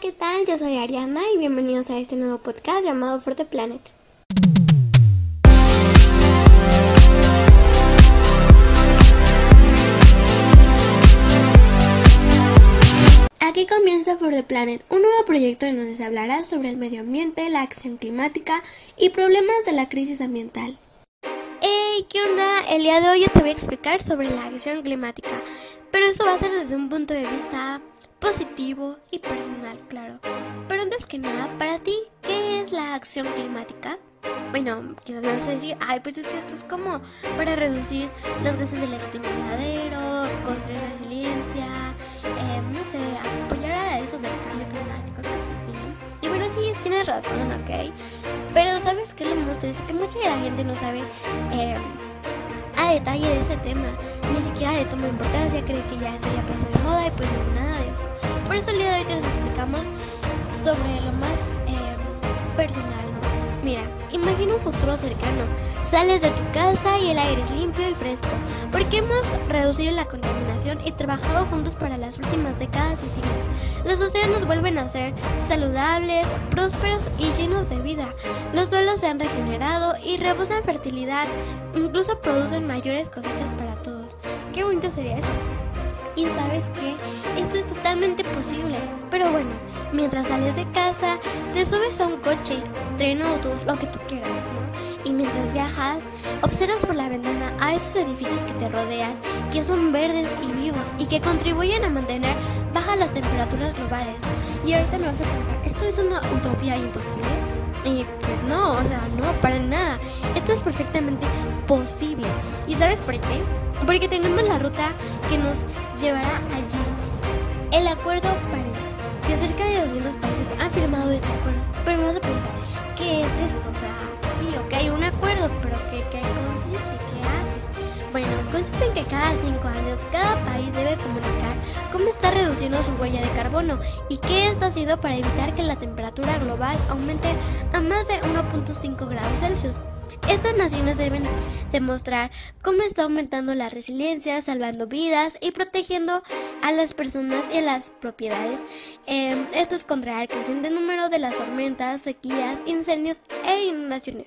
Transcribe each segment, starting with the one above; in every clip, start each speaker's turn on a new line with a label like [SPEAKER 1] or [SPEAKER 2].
[SPEAKER 1] ¿qué tal? Yo soy Ariana y bienvenidos a este nuevo podcast llamado For the Planet. Aquí comienza For the Planet, un nuevo proyecto en donde se hablará sobre el medio ambiente, la acción climática y problemas de la crisis ambiental. ¡Hey! ¿Qué onda? El día de hoy te voy a explicar sobre la acción climática, pero eso va a ser desde un punto de vista positivo y personal, claro. Pero antes que nada, para ti, ¿qué es la acción climática? Bueno, quizás me vas a decir, ay, pues es que esto es como para reducir los gases del efecto invernadero, construir resiliencia, eh, no sé, apoyar a eso del cambio climático, cosas así, ¿no? Y bueno, sí, tienes razón, ¿ok? Pero ¿sabes qué lo más triste? Que mucha de la gente no sabe eh, detalle de ese tema, ni siquiera le toma importancia, cree que ya eso ya pasó de moda y pues no, nada de eso. Por eso el día de hoy te explicamos sobre lo más eh, personal. Mira, imagina un futuro cercano. Sales de tu casa y el aire es limpio y fresco, porque hemos reducido la contaminación y trabajado juntos para las últimas décadas y siglos. Los océanos vuelven a ser saludables, prósperos y llenos de vida. Los suelos se han regenerado y rebosan fertilidad, incluso producen mayores cosechas para todos. Qué bonito sería eso. Y sabes que esto es totalmente posible. Pero bueno, mientras sales de casa, te subes a un coche, tren o autobús, lo que tú quieras, ¿no? Y mientras viajas, observas por la ventana a esos edificios que te rodean, que son verdes y vivos y que contribuyen a mantener bajas las temperaturas globales. Y ahorita me vas a preguntar, ¿esto es una utopía imposible? Y pues no, o sea, no, para nada. Esto es perfectamente posible. ¿Y sabes por qué? Porque tenemos la ruta que nos llevará allí. El Acuerdo París, que cerca de 200 países han firmado este acuerdo. Pero me vas a preguntar, ¿qué es esto? O sea, sí, ok, hay un acuerdo, pero ¿qué, qué consiste? ¿Qué hace? Bueno, consiste en que cada cinco años cada país debe comunicar cómo está reduciendo su huella de carbono y qué está haciendo para evitar que la temperatura global aumente a más de 1.5 grados Celsius. Estas naciones deben demostrar cómo está aumentando la resiliencia, salvando vidas y protegiendo a las personas y a las propiedades. Eh, esto es contra el creciente número de las tormentas, sequías, incendios e inundaciones.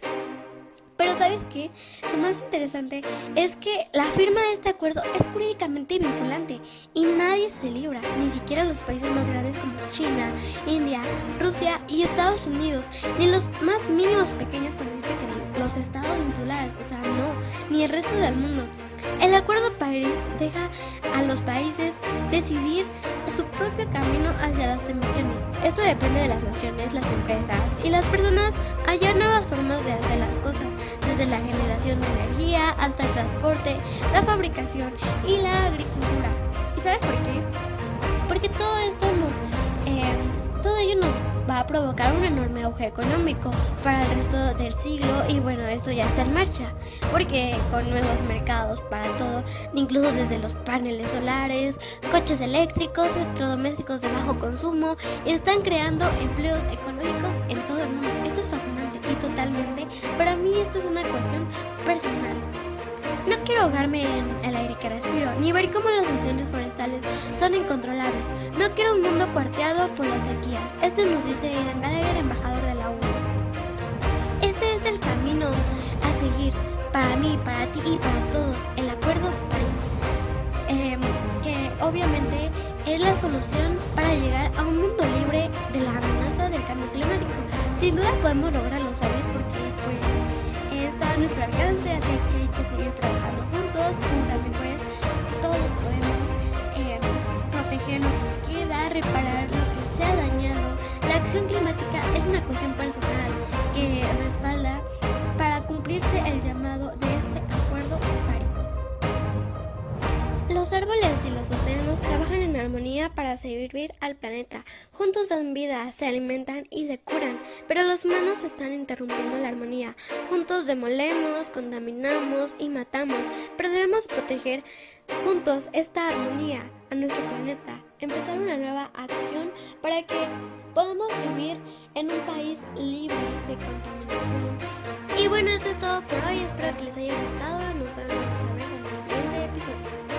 [SPEAKER 1] Pero sabes qué? Lo más interesante es que la firma de este acuerdo es jurídicamente vinculante y nadie se libra, ni siquiera los países más grandes como China, India, Rusia y Estados Unidos, ni los más mínimos pequeños con decirte que los estados insulares, o sea, no, ni el resto del mundo. El Acuerdo París deja a los países decidir su propio camino hacia las emisiones. Esto depende de las naciones, las empresas y las personas hallar nuevas formas de hacer las cosas, desde la generación de energía hasta el transporte, la fabricación y la agricultura. ¿Y sabes por qué? Porque todo esto nos, eh, todo ello nos va a provocar un enorme auge económico para el resto del siglo y bueno, esto ya está en marcha, porque con nuevos mercados para todo, incluso desde los paneles solares, coches eléctricos, electrodomésticos de bajo consumo, están creando empleos ecológicos ahogarme en el aire que respiro, ni ver cómo los incendios forestales son incontrolables. No quiero un mundo cuarteado por la sequía. Esto nos dice Ian Gallagher, embajador de la ONU. Este es el camino a seguir para mí, para ti y para todos. El Acuerdo París. Eh, que obviamente es la solución para llegar a un mundo libre de la amenaza del cambio climático. Sin duda podemos lograrlo, ¿sabes? Porque pues a nuestro alcance, así que hay que seguir trabajando juntos. Tú también puedes, todos podemos eh, proteger lo que queda, reparar lo que se ha dañado. La acción climática es una cuestión personal Los árboles y los océanos trabajan en armonía para servir al planeta. Juntos dan vida, se alimentan y se curan, pero los humanos están interrumpiendo la armonía. Juntos demolemos, contaminamos y matamos, pero debemos proteger juntos esta armonía a nuestro planeta. Empezar una nueva acción para que podamos vivir en un país libre de contaminación. Y bueno, esto es todo por hoy. Espero que les haya gustado. Nos vemos a ver en el siguiente episodio.